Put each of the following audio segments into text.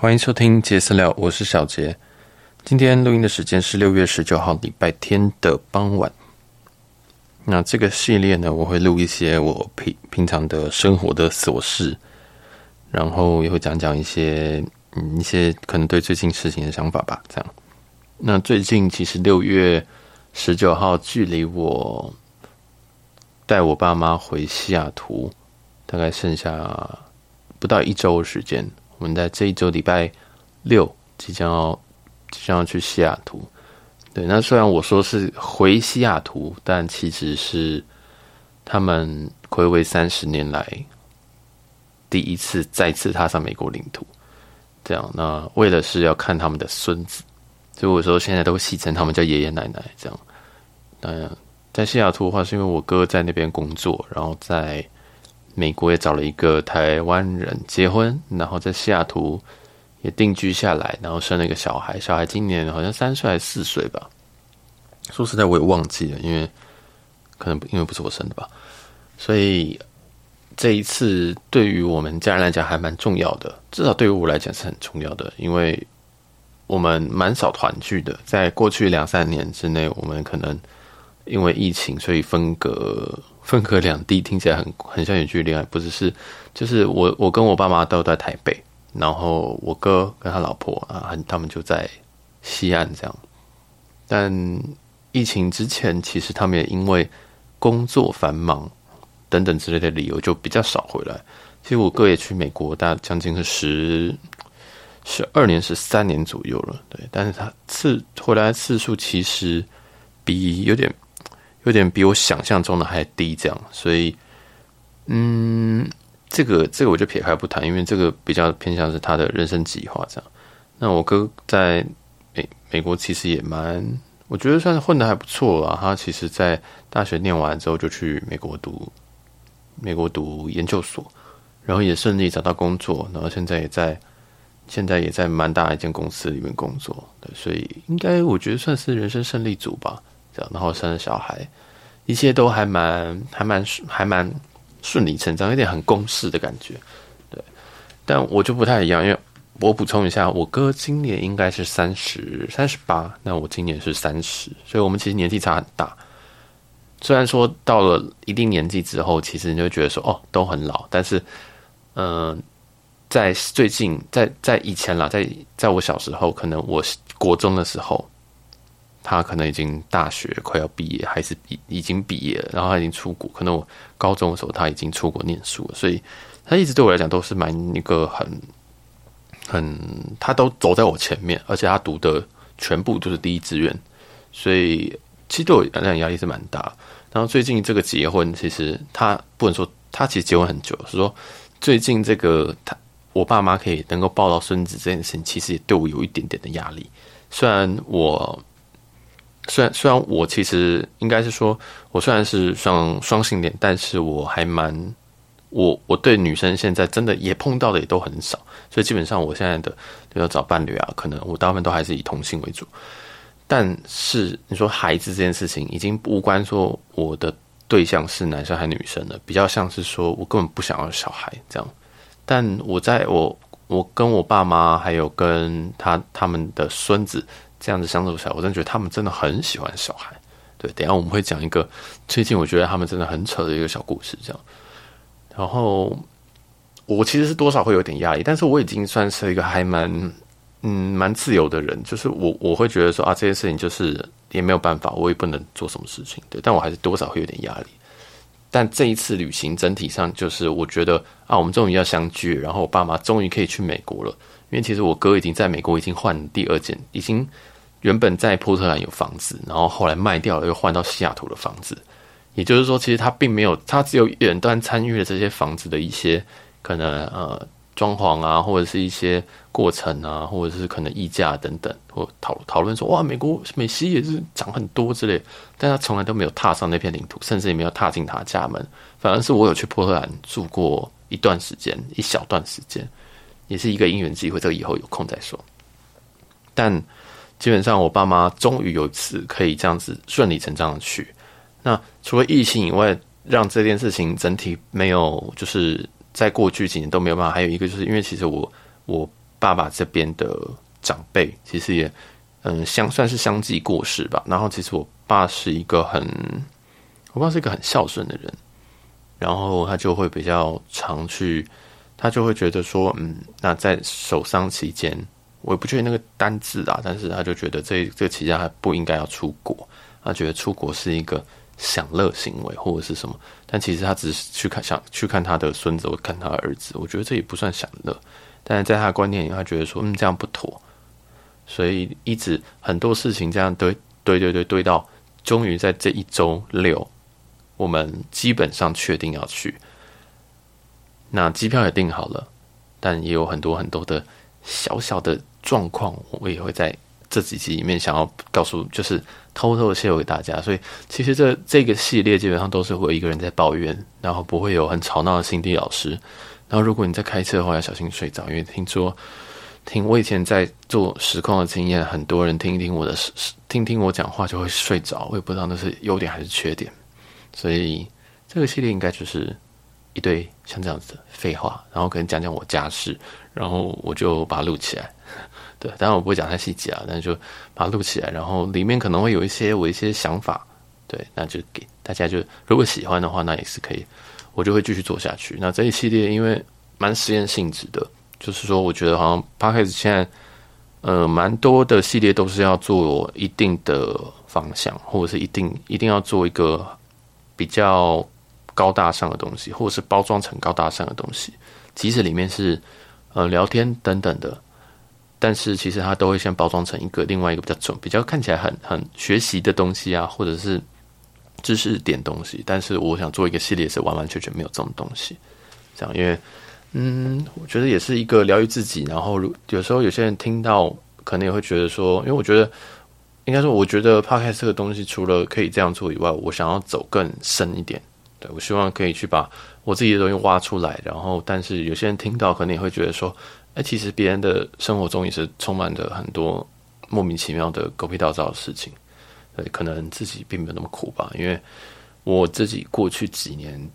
欢迎收听杰私聊，我是小杰。今天录音的时间是六月十九号礼拜天的傍晚。那这个系列呢，我会录一些我平平常的生活的琐事，然后也会讲讲一些嗯一些可能对最近事情的想法吧。这样。那最近其实六月十九号距离我带我爸妈回西雅图，大概剩下不到一周的时间。我们在这一周礼拜六即将要即将要去西雅图，对，那虽然我说是回西雅图，但其实是他们睽违三十年来第一次再次踏上美国领土。这样，那为了是要看他们的孙子，所以我说现在都戏称他们叫爷爷奶奶。这样，嗯在西雅图的话，是因为我哥在那边工作，然后在。美国也找了一个台湾人结婚，然后在西雅图也定居下来，然后生了一个小孩。小孩今年好像三岁还是四岁吧？说实在，我也忘记了，因为可能因为不是我生的吧。所以这一次对于我们家人来讲还蛮重要的，至少对于我来讲是很重要的，因为我们蛮少团聚的。在过去两三年之内，我们可能因为疫情，所以分隔。分隔两地听起来很很像远距离恋爱，不只是，就是我我跟我爸妈都在台北，然后我哥跟他老婆啊，他们就在西岸这样。但疫情之前，其实他们也因为工作繁忙等等之类的理由，就比较少回来。其实我哥也去美国，大概将近是十十二年、十三年左右了，对。但是他次回来次数其实比有点。有点比我想象中的还低，这样，所以，嗯，这个这个我就撇开不谈，因为这个比较偏向是他的人生计划这样。那我哥在美美国其实也蛮，我觉得算是混得还不错了。他其实，在大学念完之后就去美国读美国读研究所，然后也顺利找到工作，然后现在也在现在也在蛮大一间公司里面工作。对，所以应该我觉得算是人生胜利组吧。然后生了小孩，一切都还蛮、还蛮、还蛮顺理成章，有点很公式的感觉。对，但我就不太一样，因为我补充一下，我哥今年应该是三十三十八，那我今年是三十，所以我们其实年纪差很大。虽然说到了一定年纪之后，其实你就觉得说哦，都很老，但是，嗯、在最近，在在以前啦，在在我小时候，可能我国中的时候。他可能已经大学快要毕业，还是已已经毕业了，然后他已经出国。可能我高中的时候他已经出国念书了，所以他一直对我来讲都是蛮一个很很，他都走在我前面，而且他读的全部都是第一志愿，所以其实对我来讲压力是蛮大。然后最近这个结婚，其实他不能说他其实结婚很久，是说最近这个他我爸妈可以能够抱到孙子这件事情，其实也对我有一点点的压力。虽然我。虽然虽然我其实应该是说，我虽然是双双性恋，但是我还蛮我我对女生现在真的也碰到的也都很少，所以基本上我现在的都要找伴侣啊，可能我大部分都还是以同性为主。但是你说孩子这件事情，已经无关说我的对象是男生还是女生了，比较像是说我根本不想要小孩这样。但我在我我跟我爸妈还有跟他他们的孙子。这样子相处起来，我真的觉得他们真的很喜欢小孩。对，等下我们会讲一个最近我觉得他们真的很扯的一个小故事，这样。然后我其实是多少会有点压力，但是我已经算是一个还蛮嗯蛮自由的人，就是我我会觉得说啊，这件事情就是也没有办法，我也不能做什么事情，对，但我还是多少会有点压力。但这一次旅行整体上就是我觉得啊，我们终于要相聚，然后我爸妈终于可以去美国了。因为其实我哥已经在美国已经换第二间，已经原本在波特兰有房子，然后后来卖掉了，又换到西雅图的房子。也就是说，其实他并没有，他只有远端参与了这些房子的一些可能呃装潢啊，或者是一些过程啊，或者是可能溢价等等，或讨讨论说哇，美国美西也是涨很多之类，但他从来都没有踏上那片领土，甚至也没有踏进他家门。反而是我有去波特兰住过一段时间，一小段时间。也是一个因缘机会，这个以后有空再说。但基本上，我爸妈终于有一次可以这样子顺理成章的去。那除了疫情以外，让这件事情整体没有，就是在过去几年都没有办法。还有一个，就是因为其实我我爸爸这边的长辈，其实也嗯相算是相继过世吧。然后其实我爸是一个很，我爸是一个很孝顺的人，然后他就会比较常去，他就会觉得说，嗯，那在守丧期间，我也不确定那个单字啊，但是他就觉得这这期间还不应该要出国，他觉得出国是一个享乐行为或者是什么，但其实他只是去看想去看他的孙子或看他儿子，我觉得这也不算享乐。但是在他的观念里，他觉得说，嗯，这样不妥，所以一直很多事情这样堆堆堆堆堆到，终于在这一周六，我们基本上确定要去。那机票也订好了，但也有很多很多的小小的状况，我也会在这几集里面想要告诉，就是偷偷的泄露给大家。所以其实这这个系列基本上都是我一个人在抱怨，然后不会有很吵闹的辛迪老师。然后，如果你在开车的话，要小心睡着，因为听说，听我以前在做实况的经验，很多人听一听我的，听听我讲话就会睡着，我也不知道那是优点还是缺点。所以这个系列应该就是一堆像这样子的废话，然后可能讲讲我家事，然后我就把它录起来。对，当然我不会讲太细节啊，但是就把它录起来，然后里面可能会有一些我一些想法，对，那就给大家就如果喜欢的话，那也是可以。我就会继续做下去。那这一系列因为蛮实验性质的，就是说，我觉得好像 Podcast 现在，呃，蛮多的系列都是要做一定的方向，或者是一定一定要做一个比较高大上的东西，或者是包装成高大上的东西。即使里面是呃聊天等等的，但是其实它都会先包装成一个另外一个比较重、比较看起来很很学习的东西啊，或者是。知识点东西，但是我想做一个系列是完完全全没有这种东西，这样，因为，嗯，我觉得也是一个疗愈自己。然后，有时候有些人听到，可能也会觉得说，因为我觉得，应该说，我觉得 Podcast 这个东西，除了可以这样做以外，我想要走更深一点。对，我希望可以去把我自己的东西挖出来。然后，但是有些人听到，可能也会觉得说，哎，其实别人的生活中也是充满着很多莫名其妙的狗屁倒灶的事情。可能自己并没有那么苦吧，因为我自己过去几年，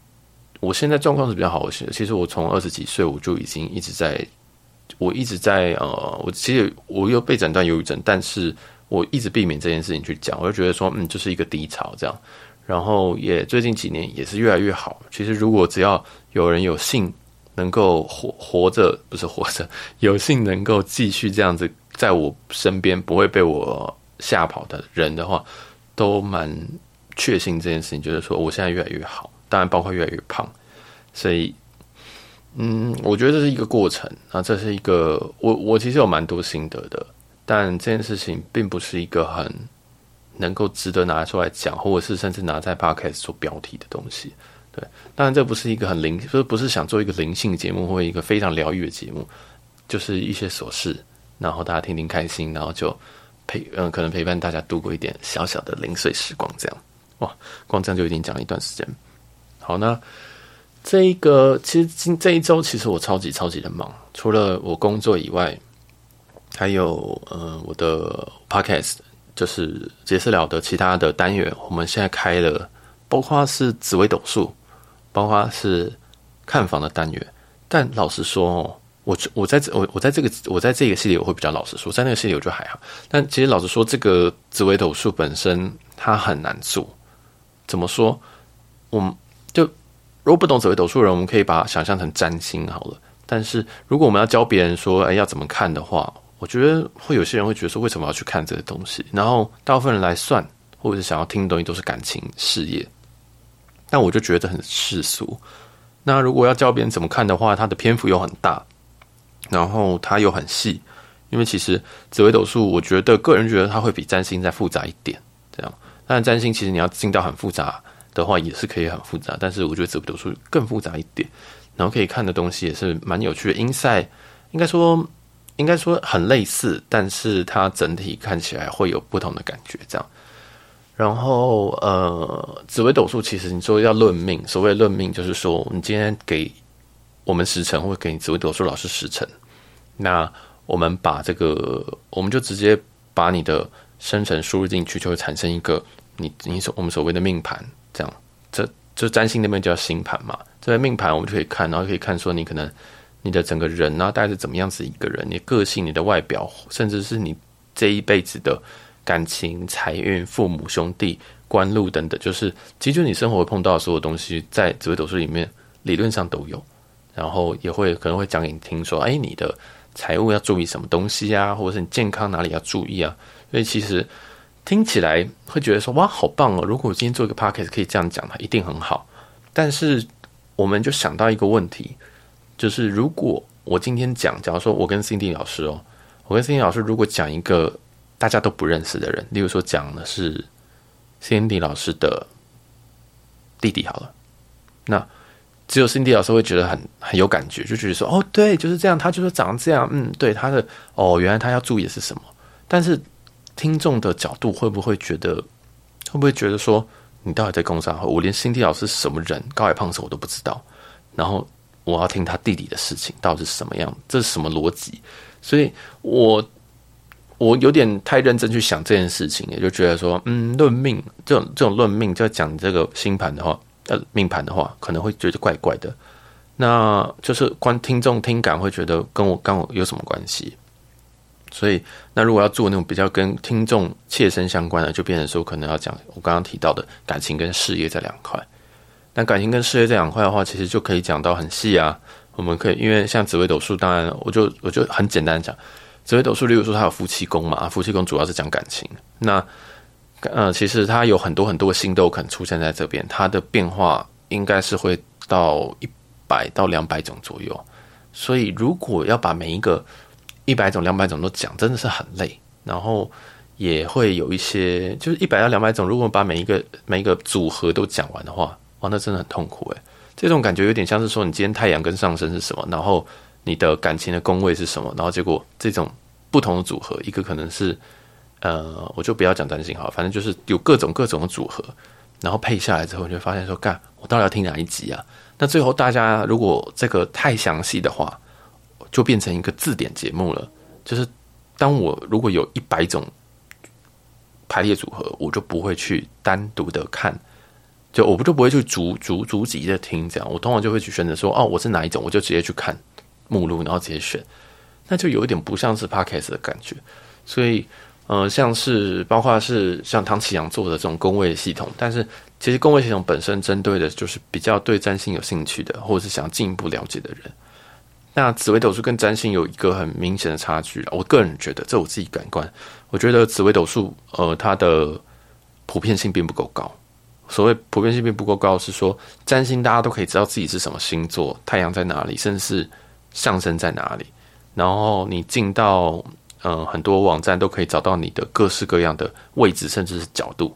我现在状况是比较好些。其实我从二十几岁我就已经一直在，我一直在呃，我其实我又被诊断忧郁症，但是我一直避免这件事情去讲，我就觉得说，嗯，就是一个低潮这样。然后也最近几年也是越来越好。其实如果只要有人有幸能够活活着，不是活着，有幸能够继续这样子在我身边，不会被我。吓跑的人的话，都蛮确信这件事情，就是说我现在越来越好，当然包括越来越胖，所以，嗯，我觉得这是一个过程啊，这是一个我我其实有蛮多心得的，但这件事情并不是一个很能够值得拿出来讲，或者是甚至拿在巴开始做标题的东西。对，当然这不是一个很灵，不是不是想做一个灵性节目或一个非常疗愈的节目，就是一些琐事，然后大家听听开心，然后就。陪嗯，可能陪伴大家度过一点小小的零碎时光，这样哇，光这样就已经讲了一段时间。好，那这一个其实今这一周其实我超级超级的忙，除了我工作以外，还有呃我的 podcast 就是杰私聊的其他的单元，我们现在开了，包括是紫微斗数，包括是看房的单元，但老实说哦。我我在这我我在这个我在这个系列我会比较老实说，在那个系列我就还好。但其实老实说，这个紫微斗数本身它很难做。怎么说？我们就如果不懂紫微斗数的人，我们可以把它想象成占星好了。但是如果我们要教别人说，哎，要怎么看的话，我觉得会有些人会觉得说，为什么要去看这个东西？然后大部分人来算，或者是想要听的东西都是感情事业。但我就觉得很世俗。那如果要教别人怎么看的话，它的篇幅又很大。然后它又很细，因为其实紫微斗数，我觉得个人觉得它会比占星再复杂一点。这样，但占星其实你要进到很复杂的话，也是可以很复杂。但是我觉得紫微斗数更复杂一点，然后可以看的东西也是蛮有趣的。Inside 应该说应该说很类似，但是它整体看起来会有不同的感觉。这样，然后呃，紫微斗数其实你说要论命，所谓论命就是说你今天给。我们时辰会给你紫微斗数老师时辰，那我们把这个，我们就直接把你的生辰输入进去，就会产生一个你你所我们所谓的命盘，这样，这就占星那边叫星盘嘛，这边命盘我们就可以看，然后可以看说你可能你的整个人啊，大概是怎么样子一个人，你个性、你的外表，甚至是你这一辈子的感情、财运、父母、兄弟、官禄等等，就是其实就你生活碰到的所有东西，在紫微斗数里面理论上都有，然后也会可能会讲给你听说，哎，你的财务要注意什么东西啊，或者是你健康哪里要注意啊，所以其实。听起来会觉得说哇，好棒哦！如果我今天做一个 podcast 可以这样讲，它一定很好。但是我们就想到一个问题，就是如果我今天讲，假如说我跟 Cindy 老师哦，我跟 Cindy 老师如果讲一个大家都不认识的人，例如说讲的是 Cindy 老师的弟弟好了，那只有 Cindy 老师会觉得很很有感觉，就觉得说哦，对，就是这样，他就是长这样，嗯，对，他的哦，原来他要注意的是什么？但是。听众的角度会不会觉得，会不会觉得说，你到底在公啥？我连 Cindy 老师什么人，高矮胖瘦我都不知道，然后我要听他弟弟的事情，到底是什么样？这是什么逻辑？所以我我有点太认真去想这件事情，也就觉得说，嗯，论命这种这种论命，就讲这个星盘的话，呃，命盘的话，可能会觉得怪怪的。那就是观听众听感会觉得跟我跟我有什么关系？所以，那如果要做那种比较跟听众切身相关的，就变成说可能要讲我刚刚提到的感情跟事业这两块。那感情跟事业这两块的话，其实就可以讲到很细啊。我们可以因为像紫微斗数，当然我就我就很简单讲，紫微斗数，例如说它有夫妻宫嘛，夫妻宫主要是讲感情。那呃，其实它有很多很多星都可能出现在这边，它的变化应该是会到一百到两百种左右。所以如果要把每一个一百种、两百种都讲，真的是很累。然后也会有一些，就是一百到两百种，如果把每一个每一个组合都讲完的话，哇，那真的很痛苦诶。这种感觉有点像是说，你今天太阳跟上升是什么，然后你的感情的宫位是什么，然后结果这种不同的组合，一个可能是呃，我就不要讲占星好，反正就是有各种各种的组合，然后配下来之后，你就发现说，干，我到底要听哪一集啊？那最后大家如果这个太详细的话，就变成一个字典节目了。就是当我如果有一百种排列组合，我就不会去单独的看，就我不就不会去逐逐逐集的听这样。我通常就会去选择说，哦，我是哪一种，我就直接去看目录，然后直接选。那就有一点不像是 Podcast 的感觉。所以，呃，像是包括是像唐启阳做的这种宫位系统，但是其实宫位系统本身针对的就是比较对占星有兴趣的，或者是想进一步了解的人。那紫微斗数跟占星有一个很明显的差距，我个人觉得，这我自己感官，我觉得紫微斗数，呃，它的普遍性并不够高。所谓普遍性并不够高，是说占星大家都可以知道自己是什么星座，太阳在哪里，甚至是上升在哪里。然后你进到呃很多网站都可以找到你的各式各样的位置，甚至是角度。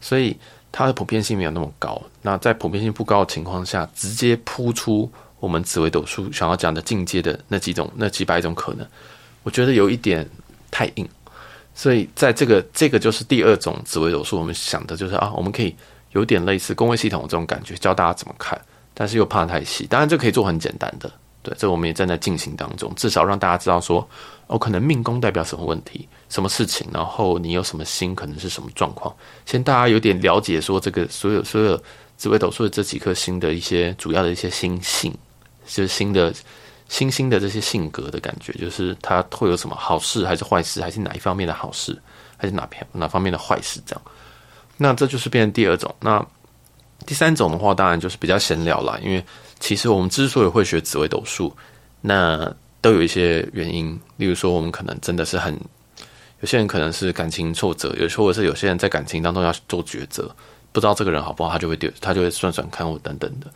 所以它的普遍性没有那么高。那在普遍性不高的情况下，直接铺出。我们紫微斗数想要讲的进阶的那几种、那几百种可能，我觉得有一点太硬，所以在这个这个就是第二种紫微斗数，我们想的就是啊，我们可以有点类似宫位系统的这种感觉，教大家怎么看，但是又怕太细。当然，这可以做很简单的，对，这我们也正在进行当中，至少让大家知道说，哦，可能命宫代表什么问题、什么事情，然后你有什么星，可能是什么状况，先大家有点了解说这个所有所有紫微斗数的这几颗星的一些主要的一些星性。就是新的星星的这些性格的感觉，就是它会有什么好事还是坏事，还是哪一方面的好事，还是哪片哪方面的坏事这样。那这就是变成第二种。那第三种的话，当然就是比较闲聊啦。因为其实我们之所以会学紫微斗数，那都有一些原因。例如说，我们可能真的是很有些人可能是感情挫折，有或者是有些人在感情当中要做抉择，不知道这个人好不好，他就会丢，他就会算算看我等等的。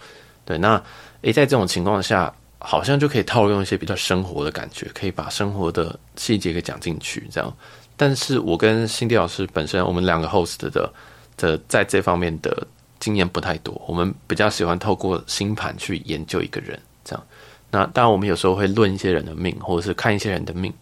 对，那。诶，在这种情况下，好像就可以套用一些比较生活的感觉，可以把生活的细节给讲进去，这样。但是我跟辛迪老师本身，我们两个 host 的的在这方面的经验不太多，我们比较喜欢透过星盘去研究一个人，这样。那当然，我们有时候会论一些人的命，或者是看一些人的命。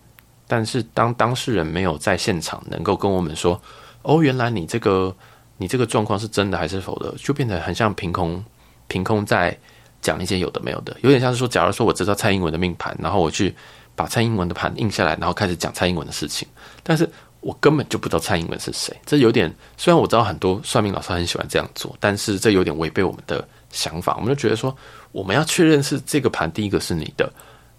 但是当当事人没有在现场，能够跟我们说，哦，原来你这个你这个状况是真的还是否的，就变得很像凭空凭空在。讲一些有的没有的，有点像是说，假如说我知道蔡英文的命盘，然后我去把蔡英文的盘印下来，然后开始讲蔡英文的事情，但是我根本就不知道蔡英文是谁。这有点，虽然我知道很多算命老师很喜欢这样做，但是这有点违背我们的想法。我们就觉得说，我们要确认是这个盘第一个是你的，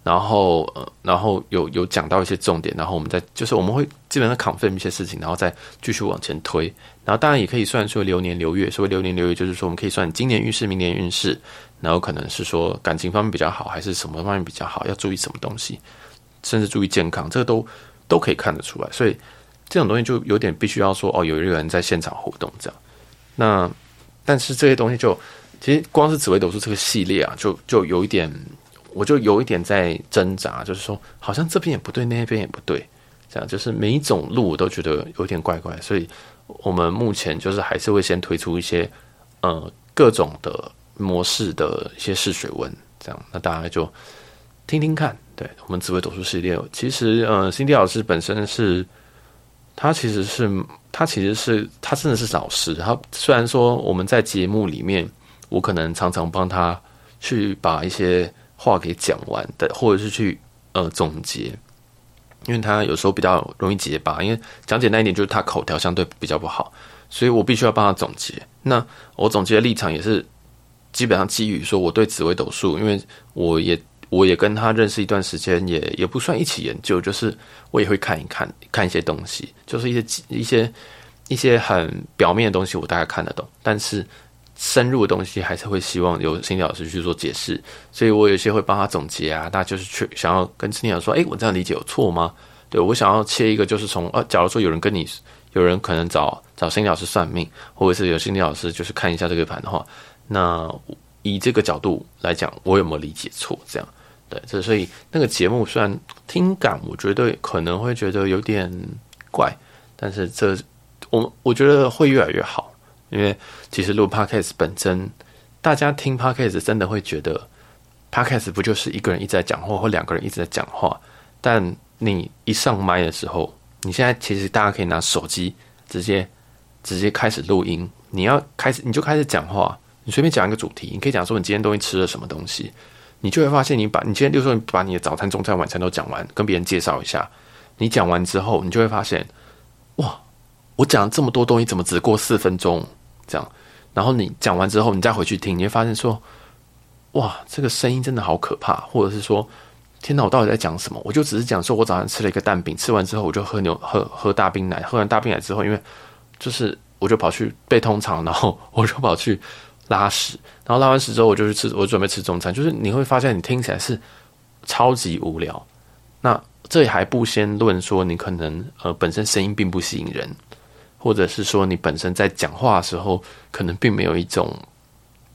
然后呃，然后有有讲到一些重点，然后我们再就是我们会基本上 confirm 一些事情，然后再继续往前推。然后当然也可以算说流年流月，所谓流年流月就是说我们可以算今年运势、明年运势，然后可能是说感情方面比较好，还是什么方面比较好，要注意什么东西，甚至注意健康，这个都都可以看得出来。所以这种东西就有点必须要说哦，有一个人在现场活动这样。那但是这些东西就其实光是紫微斗数这个系列啊，就就有一点。我就有一点在挣扎，就是说，好像这边也不对，那边也不对，这样就是每一种路我都觉得有点怪怪，所以我们目前就是还是会先推出一些呃各种的模式的一些试水温，这样那大家就听听看。对，我们紫微斗数系列，其实呃辛迪老师本身是，他其实是他其实是他真的是老师，他虽然说我们在节目里面，我可能常常帮他去把一些。话给讲完的，或者是去呃总结，因为他有时候比较容易结巴，因为讲简单一点，就是他口条相对比较不好，所以我必须要帮他总结。那我总结的立场也是基本上基于说我对紫微斗数，因为我也我也跟他认识一段时间，也也不算一起研究，就是我也会看一看看一些东西，就是一些一些一些很表面的东西，我大概看得懂，但是。深入的东西还是会希望由心理老师去做解释，所以我有些会帮他总结啊。大家就是去想要跟心理老师说，诶，我这样理解有错吗？对，我想要切一个，就是从呃，假如说有人跟你，有人可能找找心理老师算命，或者是有心理老师就是看一下这个盘的话，那以这个角度来讲，我有没有理解错？这样对，这所以那个节目虽然听感，我觉得可能会觉得有点怪，但是这我我觉得会越来越好。因为其实录 podcast 本身，大家听 podcast 真的会觉得 podcast 不就是一个人一直在讲话，或两个人一直在讲话？但你一上麦的时候，你现在其实大家可以拿手机直接直接开始录音。你要开始你就开始讲话，你随便讲一个主题，你可以讲说你今天东西吃了什么东西，你就会发现你把你今天就说你把你的早餐、中餐、晚餐都讲完，跟别人介绍一下。你讲完之后，你就会发现，哇，我讲了这么多东西，怎么只过四分钟？这样，然后你讲完之后，你再回去听，你会发现说，哇，这个声音真的好可怕，或者是说，天哪，我到底在讲什么？我就只是讲说我早上吃了一个蛋饼，吃完之后我就喝牛喝喝大冰奶，喝完大冰奶之后，因为就是我就跑去背通肠，然后我就跑去拉屎，然后拉完屎之后我就去吃，我准备吃中餐，就是你会发现你听起来是超级无聊。那这还不先论说你可能呃本身声音并不吸引人。或者是说，你本身在讲话的时候，可能并没有一种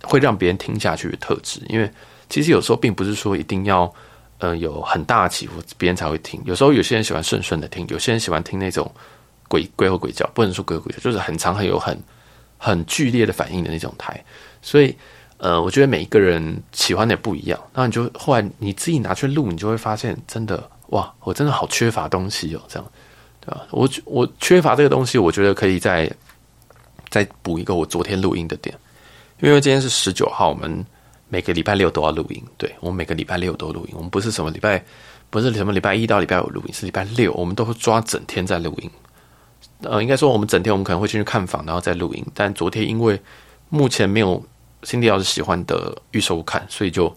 会让别人听下去的特质。因为其实有时候并不是说一定要呃有很大的起伏，别人才会听。有时候有些人喜欢顺顺的听，有些人喜欢听那种鬼鬼吼鬼叫，不能说鬼鬼叫，就是很长很有很很剧烈的反应的那种台。所以呃，我觉得每一个人喜欢的也不一样。那你就后来你自己拿去录，你就会发现，真的哇，我真的好缺乏东西哦，这样对吧。我我缺乏这个东西，我觉得可以再再补一个我昨天录音的点，因为今天是十九号，我们每个礼拜六都要录音。对，我们每个礼拜六都录音，我们不是什么礼拜，不是什么礼拜一到礼拜五录音，是礼拜六，我们都会抓整天在录音。呃，应该说我们整天我们可能会进去看房，然后再录音。但昨天因为目前没有 Cindy 老师喜欢的预售看，所以就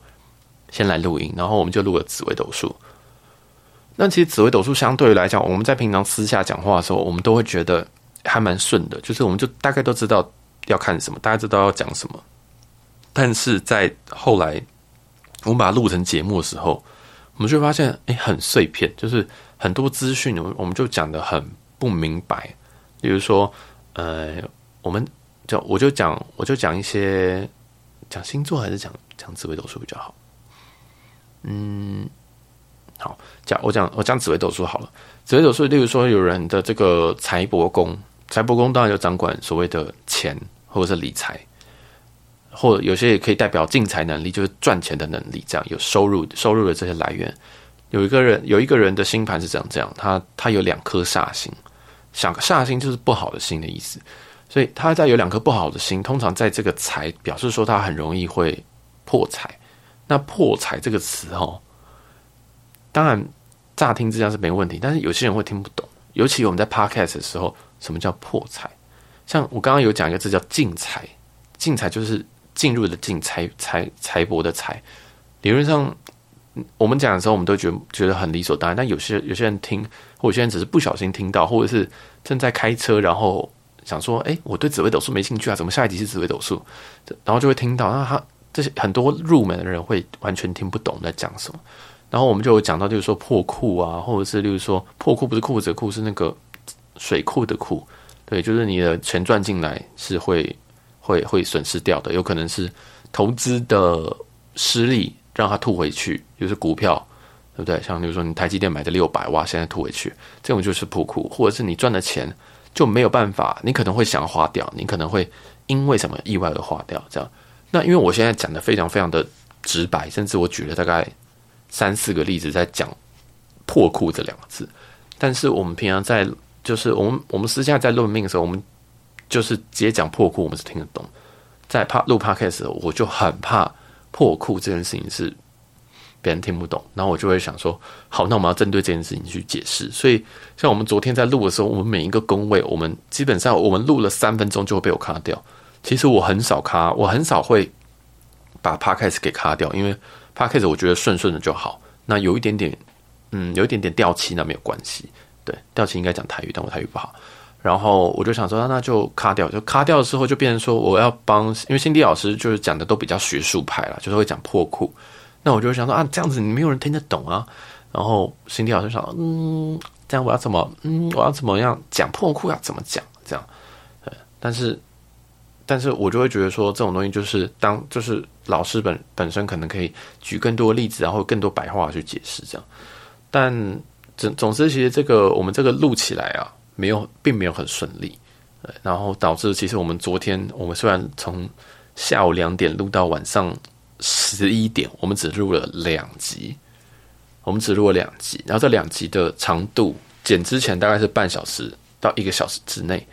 先来录音，然后我们就录了紫微斗数。那其实紫微斗数相对于来讲，我们在平常私下讲话的时候，我们都会觉得还蛮顺的，就是我们就大概都知道要看什么，大家知道要讲什么。但是在后来我们把它录成节目的时候，我们就发现，哎，很碎片，就是很多资讯，我们我们就讲得很不明白。比如说，呃，我们就我就讲我就讲一些讲星座还是讲讲紫微斗数比较好，嗯。好，讲我讲我讲紫微斗数好了。紫微斗数，例如说有人的这个财帛宫，财帛宫当然就掌管所谓的钱或者是理财，或者有些也可以代表进财能力，就是赚钱的能力，这样有收入收入的这些来源。有一个人有一个人的星盘是这样这样，他他有两颗煞星，想煞星就是不好的星的意思，所以他在有两颗不好的星，通常在这个财表示说他很容易会破财。那破财这个词哦。当然，乍听之下是没问题，但是有些人会听不懂。尤其我们在 podcast 的时候，什么叫破财？像我刚刚有讲一个字叫进财，进财就是进入的进财财财帛的财。理论上，我们讲的时候，我们都觉得觉得很理所当然。但有些有些人听，或有些人只是不小心听到，或者是正在开车，然后想说：“哎，我对紫微斗数没兴趣啊，怎么下一集是紫微斗数？”然后就会听到，那他这些很多入门的人会完全听不懂在讲什么。然后我们就有讲到，就是说破库啊，或者是例如说破库不是裤子的库，是那个水库的库。对，就是你的钱赚进来是会会会损失掉的，有可能是投资的失利。让它吐回去，就是股票，对不对？像比如说你台积电买的六百，哇，现在吐回去，这种就是破库，或者是你赚的钱就没有办法，你可能会想要花掉，你可能会因为什么意外而花掉，这样。那因为我现在讲的非常非常的直白，甚至我举了大概三四个例子在讲破库这两个字，但是我们平常在就是我们我们私下在论命的时候，我们就是直接讲破库，我们是听得懂。在怕录 podcast 时候，我就很怕。破库这件事情是别人听不懂，然后我就会想说，好，那我们要针对这件事情去解释。所以，像我们昨天在录的时候，我们每一个工位，我们基本上我们录了三分钟就会被我卡掉。其实我很少卡，我很少会把 podcast 给卡掉，因为 podcast 我觉得顺顺的就好。那有一点点，嗯，有一点点掉漆，那没有关系。对，掉漆应该讲台语，但我台语不好。然后我就想说，那就卡掉，就卡掉的时候就变成说，我要帮，因为辛迪老师就是讲的都比较学术派啦，就是会讲破库。那我就想说啊，这样子你没有人听得懂啊。然后辛迪老师想，嗯，这样我要怎么，嗯，我要怎么样讲破库要怎么讲？这样，对。但是，但是我就会觉得说，这种东西就是当就是老师本本身可能可以举更多例子，然后更多白话去解释这样。但总总之，其实这个我们这个录起来啊。没有，并没有很顺利，然后导致其实我们昨天，我们虽然从下午两点录到晚上十一点，我们只录了两集，我们只录了两集，然后这两集的长度剪之前大概是半小时到一个小时之内，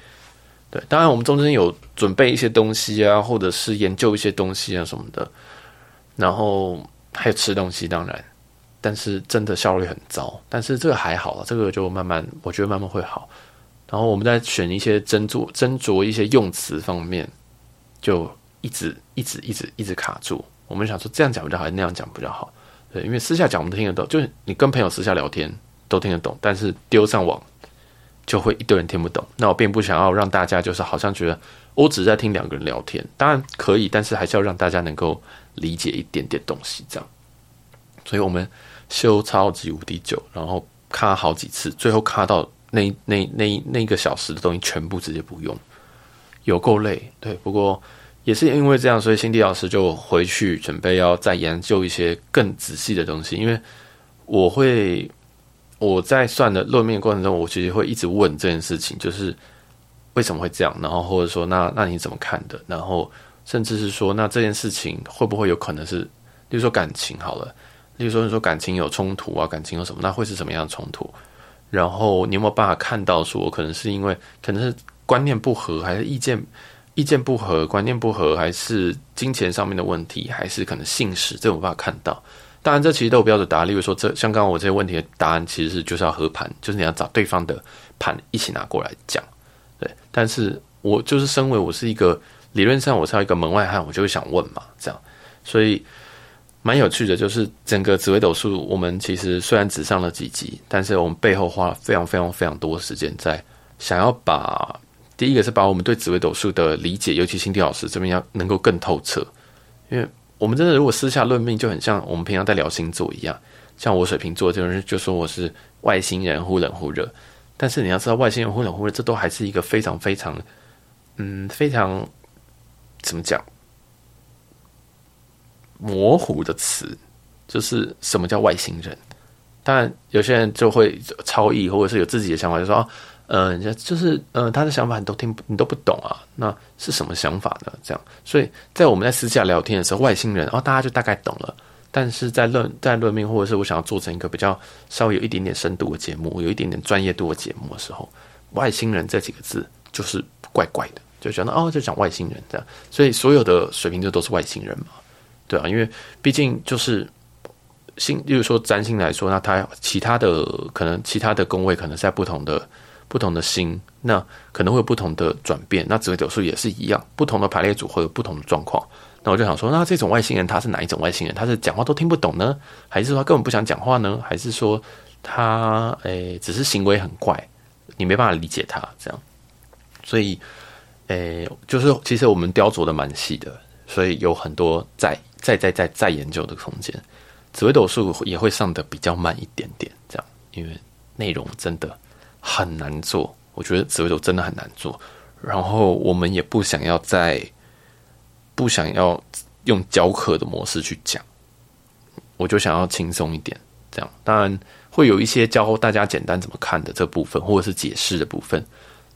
对，当然我们中间有准备一些东西啊，或者是研究一些东西啊什么的，然后还有吃东西，当然，但是真的效率很糟，但是这个还好了，这个就慢慢，我觉得慢慢会好。然后我们在选一些斟酌斟酌一些用词方面，就一直一直一直一直卡住。我们想说这样讲比较好，那样讲比较好？对，因为私下讲我们都听得懂，就是你跟朋友私下聊天都听得懂，但是丢上网就会一堆人听不懂。那我并不想要让大家就是好像觉得我只是在听两个人聊天，当然可以，但是还是要让大家能够理解一点点东西，这样。所以我们修超级无敌久，然后卡好几次，最后卡到。那那那那一个小时的东西全部直接不用，有够累。对，不过也是因为这样，所以辛迪老师就回去准备要再研究一些更仔细的东西。因为我会我在算的论命过程中，我其实会一直问这件事情，就是为什么会这样，然后或者说那那你怎么看的？然后甚至是说那这件事情会不会有可能是，例如说感情好了，例如说你说感情有冲突啊，感情有什么，那会是什么样的冲突？然后你有没有办法看到说，可能是因为可能是观念不合，还是意见意见不合，观念不合，还是金钱上面的问题，还是可能性事，这种办法看到。当然，这其实都有标准答案。例如说，这像刚刚我这些问题的答案，其实是就是要和盘，就是你要找对方的盘一起拿过来讲。对，但是我就是身为我是一个理论上我是要一个门外汉，我就会想问嘛，这样，所以。蛮有趣的，就是整个紫微斗数，我们其实虽然只上了几集，但是我们背后花了非常非常非常多时间在想要把第一个是把我们对紫微斗数的理解，尤其辛迪老师这边要能够更透彻，因为我们真的如果私下论命，就很像我们平常在聊星座一样，像我水瓶座这种人就说我是外星人忽冷忽热，但是你要知道外星人忽冷忽热，这都还是一个非常非常嗯非常怎么讲？模糊的词，就是什么叫外星人？当然，有些人就会超意，或者是有自己的想法，就说：“哦，嗯、呃，就是，嗯、他的想法你都听，你都不懂啊。”那是什么想法呢？这样，所以在我们在私下聊天的时候，外星人，哦，大家就大概懂了。但是在论在论命，或者是我想要做成一个比较稍微有一点点深度的节目，有一点点专业度的节目的时候，外星人这几个字就是怪怪的，就觉得哦，就讲外星人这样。所以所有的水瓶座都是外星人嘛。对啊，因为毕竟就是星，例如说占星来说，那它其他的可能其他的宫位可能在不同的不同的星，那可能会有不同的转变。那紫微斗数也是一样，不同的排列组合有不同的状况。那我就想说，那这种外星人他是哪一种外星人？他是讲话都听不懂呢，还是说他根本不想讲话呢？还是说他诶、只是行为很怪，你没办法理解他这样？所以诶、就是其实我们雕琢的蛮细的，所以有很多在再再再再研究的空间。紫微斗数也会上的比较慢一点点，这样，因为内容真的很难做。我觉得紫微斗真的很难做，然后我们也不想要再不想要用教课的模式去讲，我就想要轻松一点，这样。当然会有一些教大家简单怎么看的这部分，或者是解释的部分。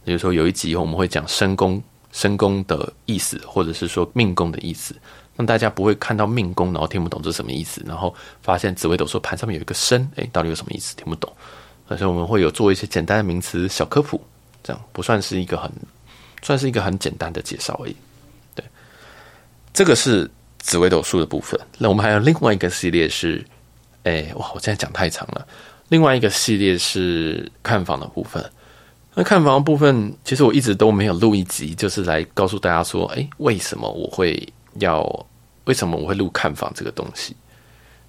比如说有一集我们会讲身宫身宫的意思，或者是说命宫的意思。让大家不会看到命宫，然后听不懂这是什么意思，然后发现紫微斗数盘上面有一个身，诶，到底有什么意思？听不懂。所以我们会有做一些简单的名词小科普，这样不算是一个很，算是一个很简单的介绍而已。对，这个是紫微斗数的部分。那我们还有另外一个系列是，诶，哇，我现在讲太长了。另外一个系列是看房的部分。那看房的部分，其实我一直都没有录一集，就是来告诉大家说，诶，为什么我会。要为什么我会录看房这个东西？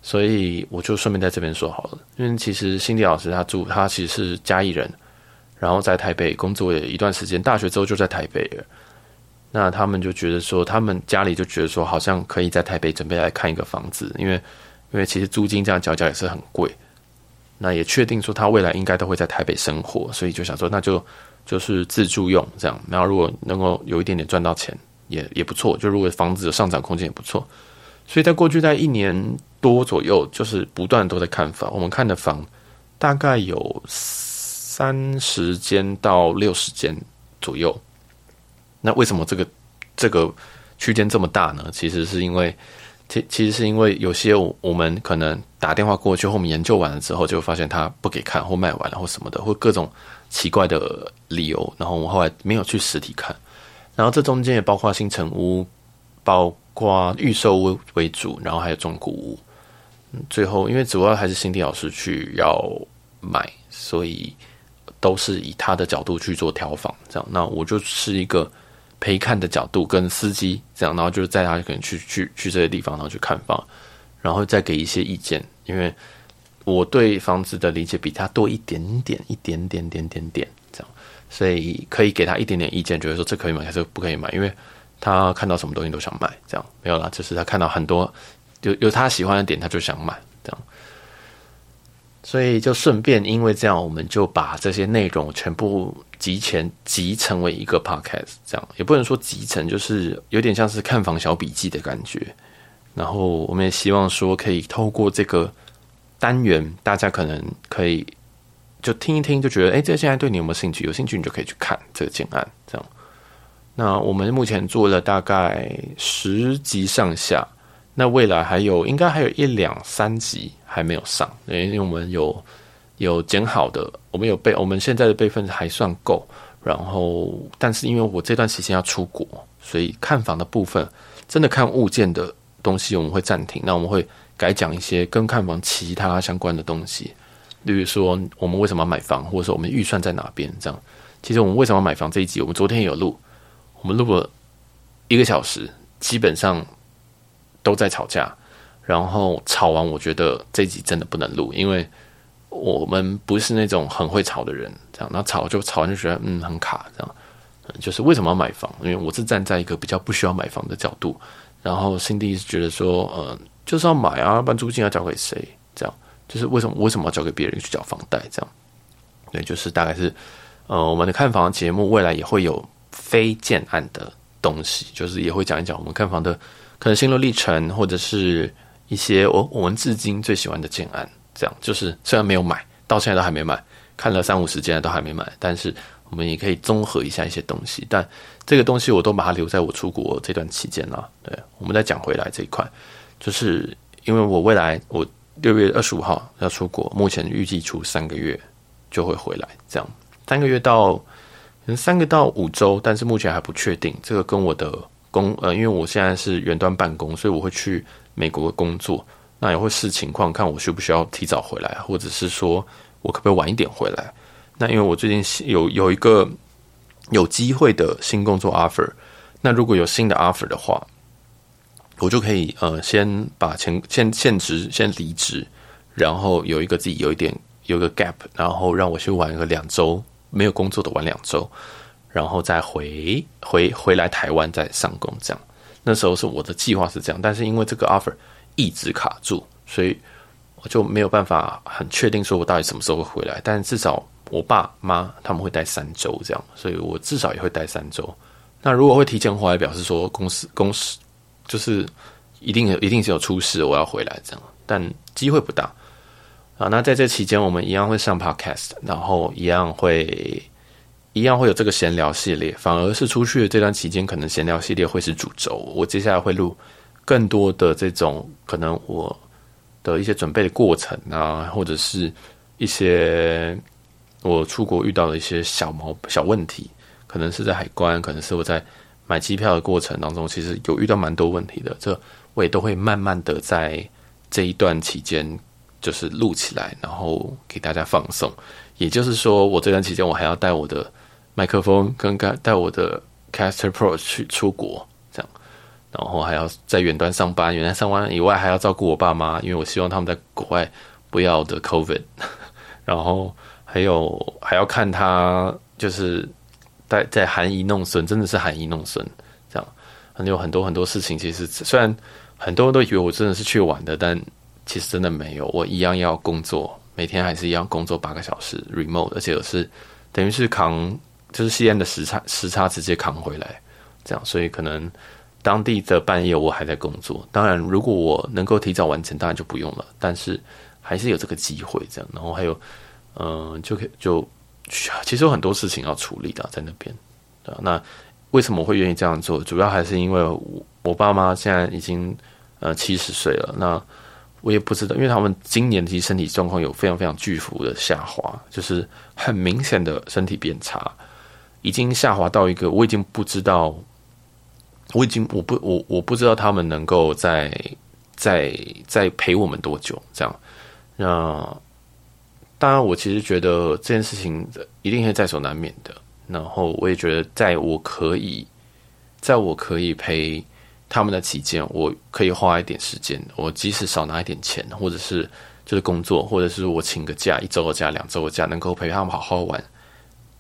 所以我就顺便在这边说好了。因为其实辛迪老师他住，他其实是嘉义人，然后在台北工作了一段时间，大学之后就在台北了。那他们就觉得说，他们家里就觉得说，好像可以在台北准备来看一个房子，因为因为其实租金这样缴缴也是很贵。那也确定说他未来应该都会在台北生活，所以就想说，那就就是自住用这样。然后如果能够有一点点赚到钱。也也不错，就如果房子的上涨空间也不错，所以在过去在一年多左右，就是不断都在看房。我们看的房大概有三十间到六十间左右。那为什么这个这个区间这么大呢？其实是因为，其其实是因为有些我们可能打电话过去，后面研究完了之后，就发现他不给看，或卖完了，或什么的，或各种奇怪的理由，然后我们后来没有去实体看。然后这中间也包括新城屋，包括预售屋为主，然后还有中古屋。最后因为主要还是辛迪老师去要买，所以都是以他的角度去做挑房，这样。那我就是一个陪看的角度跟司机这样，然后就是带他可能去去去这些地方，然后去看房，然后再给一些意见，因为我对房子的理解比他多一点点，一点点点点点。所以可以给他一点点意见，觉得说这可以买还是不可以买，因为他看到什么东西都想买，这样没有啦，就是他看到很多有有他喜欢的点，他就想买这样。所以就顺便因为这样，我们就把这些内容全部集成集成为一个 podcast，这样也不能说集成，就是有点像是看房小笔记的感觉。然后我们也希望说，可以透过这个单元，大家可能可以。就听一听，就觉得哎，这现在对你有没有兴趣？有兴趣你就可以去看这个建案。这样，那我们目前做了大概十集上下，那未来还有应该还有一两三集还没有上，因为我们有有剪好的，我们有备，我们现在的备份还算够。然后，但是因为我这段时间要出国，所以看房的部分真的看物件的东西我们会暂停。那我们会改讲一些跟看房其他相关的东西。例如说，我们为什么要买房，或者说我们预算在哪边？这样，其实我们为什么要买房这一集，我们昨天有录，我们录了一个小时，基本上都在吵架。然后吵完，我觉得这一集真的不能录，因为我们不是那种很会吵的人。这样，那吵就吵完就觉得嗯很卡，这样。就是为什么要买房？因为我是站在一个比较不需要买房的角度。然后辛迪是觉得说，呃，就是要买啊，不然租金要交给谁？这样。就是为什么为什么要交给别人去缴房贷？这样，对，就是大概是，呃，我们的看房节目未来也会有非建案的东西，就是也会讲一讲我们看房的可能心路历程，或者是一些我我们至今最喜欢的建案。这样，就是虽然没有买，到现在都还没买，看了三五十间都还没买，但是我们也可以综合一下一些东西。但这个东西我都把它留在我出国这段期间了。对，我们再讲回来这一块，就是因为我未来我。六月二十五号要出国，目前预计出三个月就会回来，这样三个月到可能三个到五周，但是目前还不确定。这个跟我的工呃，因为我现在是远端办公，所以我会去美国工作，那也会视情况看我需不需要提早回来，或者是说我可不可以晚一点回来。那因为我最近有有一个有机会的新工作 offer，那如果有新的 offer 的话，我就可以呃先把前现现职先离职，然后有一个自己有一点有一个 gap，然后让我去玩个两周没有工作的玩两周，然后再回回回来台湾再上工这样。那时候是我的计划是这样，但是因为这个 offer 一直卡住，所以我就没有办法很确定说我到底什么时候会回来。但至少我爸妈他们会待三周这样，所以我至少也会待三周。那如果会提前回来，表示说公司公司就是一定一定是有出事，我要回来这样，但机会不大啊。那在这期间，我们一样会上 podcast，然后一样会。一样会有这个闲聊系列，反而是出去的这段期间，可能闲聊系列会是主轴。我接下来会录更多的这种可能我的一些准备的过程啊，或者是一些我出国遇到的一些小毛小问题，可能是在海关，可能是我在买机票的过程当中，其实有遇到蛮多问题的。这我也都会慢慢的在这一段期间就是录起来，然后给大家放送。也就是说，我这段期间我还要带我的。麦克风跟带带我的 Caster Pro 去出国，这样，然后还要在远端上班，远端上班以外还要照顾我爸妈，因为我希望他们在国外不要得 COVID，然后还有还要看他就是在在含饴弄孙，真的是含饴弄孙，这样，很有很多很多事情。其实虽然很多人都以为我真的是去玩的，但其实真的没有，我一样要工作，每天还是一样工作八个小时 remote，而且我是等于是扛。就是西安的时差，时差直接扛回来，这样，所以可能当地的半夜我还在工作。当然，如果我能够提早完成，当然就不用了。但是还是有这个机会，这样。然后还有，嗯、就可以就其实有很多事情要处理的，在那边。对，那为什么会愿意这样做？主要还是因为我我爸妈现在已经呃七十岁了，那我也不知道，因为他们今年其实身体状况有非常非常巨幅的下滑，就是很明显的身体变差。已经下滑到一个，我已经不知道，我已经我不我我不知道他们能够在在在陪我们多久这样。那当然，我其实觉得这件事情一定是在所难免的。然后我也觉得，在我可以在我可以陪他们的期间，我可以花一点时间，我即使少拿一点钱，或者是就是工作，或者是我请个假，一周的假、两周的假，能够陪他们好好玩。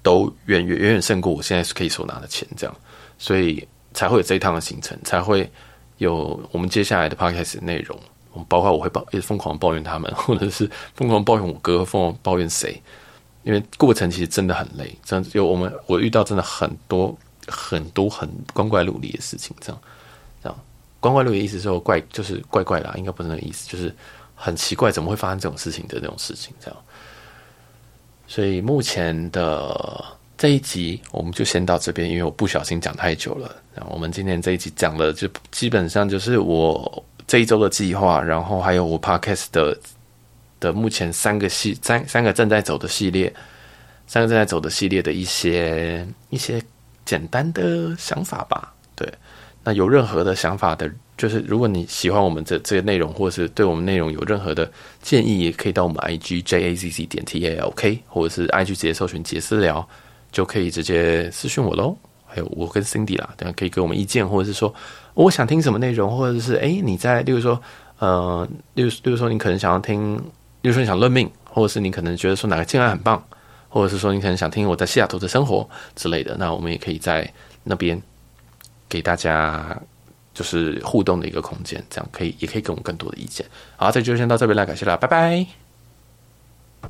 都远远远远胜过我现在是可以所拿的钱，这样，所以才会有这一趟的行程，才会有我们接下来的 podcast 内容。包括我会抱，一直疯狂抱怨他们，或者是疯狂抱怨我哥，疯狂抱怨谁，因为过程其实真的很累，真的有我们我遇到真的很多很多很光怪陆离的事情，这样，这样光怪陆离意思是怪就是怪怪啦，应该不是那个意思，就是很奇怪，怎么会发生这种事情的那种事情，这样。所以目前的这一集我们就先到这边，因为我不小心讲太久了。然后我们今天这一集讲的就基本上就是我这一周的计划，然后还有我 podcast 的的目前三个系三三个正在走的系列，三个正在走的系列的一些一些简单的想法吧。对，那有任何的想法的。就是如果你喜欢我们这这些内容，或者是对我们内容有任何的建议，也可以到我们 I G J A Z Z 点 T A L K，或者是 I G 直接搜寻杰私聊，就可以直接私讯我喽。还有我跟 Cindy 啦，等下可以给我们意见，或者是说我想听什么内容，或者是哎你在，例如说呃，例如例如说你可能想要听，例如说你想论命，或者是你可能觉得说哪个建案很棒，或者是说你可能想听我在西雅图的生活之类的，那我们也可以在那边给大家。就是互动的一个空间，这样可以，也可以给我们更多的意见。好，这就先到这边来，感谢啦，拜拜。